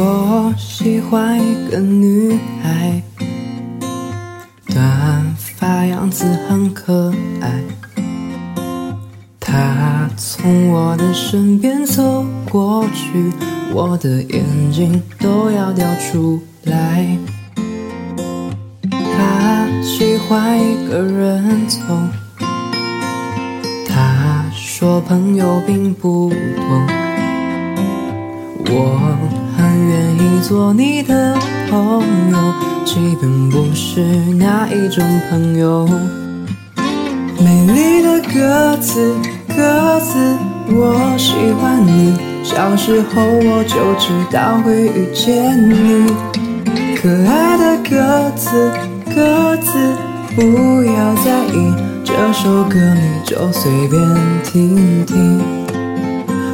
我喜欢一个女孩，短发，样子很可爱。她从我的身边走过去，我的眼睛都要掉出来。她喜欢一个人走，她说朋友并不多。我很愿意做你的朋友，即便不是那一种朋友。美丽的鸽子，鸽子，我喜欢你。小时候我就知道会遇见你。可爱的鸽子，鸽子，不要在意这首歌，你就随便听听。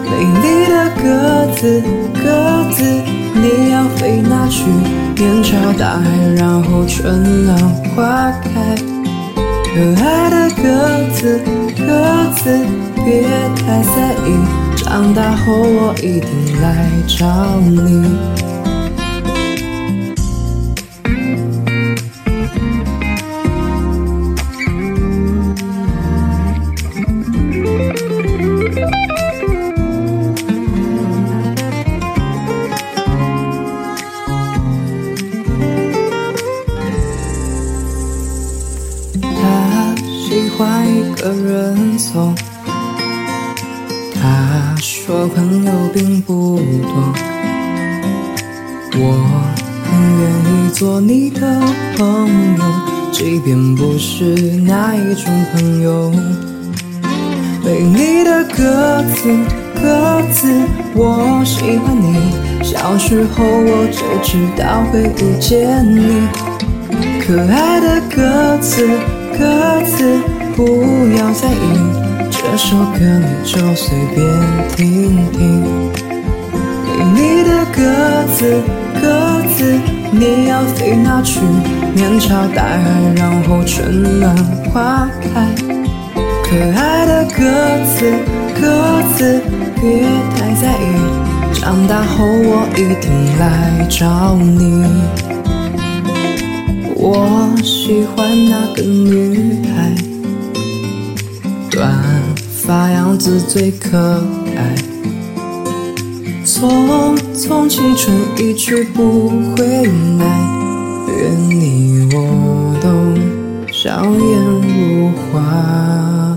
美丽的鸽子，鸽子，你要飞哪去？面朝大海，然后春暖花开。可爱的鸽子，鸽子，别太在意，长大后我一定来找你。喜欢一个人走，说朋友并不多，我很愿意做你的朋友，即便不是那一种朋友。美丽的鸽子，鸽子，我喜欢你，小时候我就知道会遇见你。可爱的鸽子，鸽子。不要在意这首歌，你就随便听听。美丽的鸽子，鸽子，你要飞哪去？面朝大海，然后春暖花开。可爱的鸽子，鸽子，别太在意，长大后我一定来找你。我喜欢那个女孩。短发样子最可爱，匆匆青春一去不回来，愿你我都笑颜如花。